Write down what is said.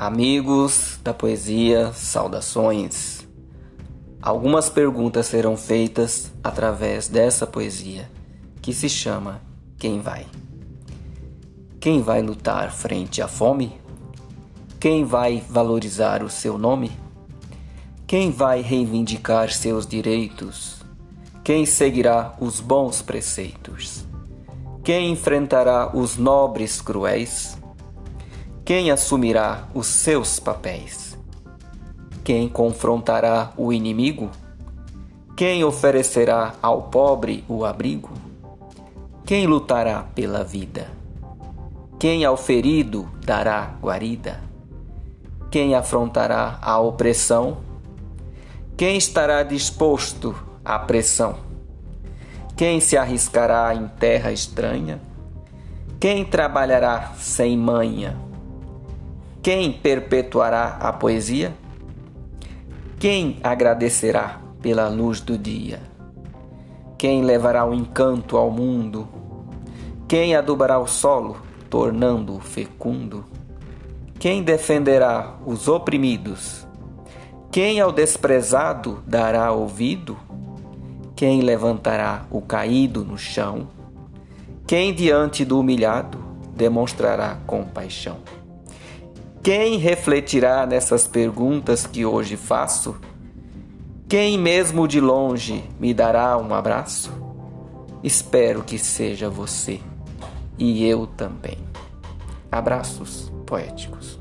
Amigos da poesia, saudações. Algumas perguntas serão feitas através dessa poesia que se chama Quem vai? Quem vai lutar frente à fome? Quem vai valorizar o seu nome? Quem vai reivindicar seus direitos? Quem seguirá os bons preceitos? Quem enfrentará os nobres cruéis? Quem assumirá os seus papéis? Quem confrontará o inimigo? Quem oferecerá ao pobre o abrigo? Quem lutará pela vida? Quem ao ferido dará guarida? Quem afrontará a opressão? Quem estará disposto à pressão? Quem se arriscará em terra estranha? Quem trabalhará sem manha? Quem perpetuará a poesia? Quem agradecerá pela luz do dia? Quem levará o encanto ao mundo? Quem adubará o solo, tornando-o fecundo? Quem defenderá os oprimidos? Quem ao desprezado dará ouvido? Quem levantará o caído no chão? Quem diante do humilhado demonstrará compaixão? Quem refletirá nessas perguntas que hoje faço? Quem mesmo de longe me dará um abraço? Espero que seja você e eu também. Abraços poéticos.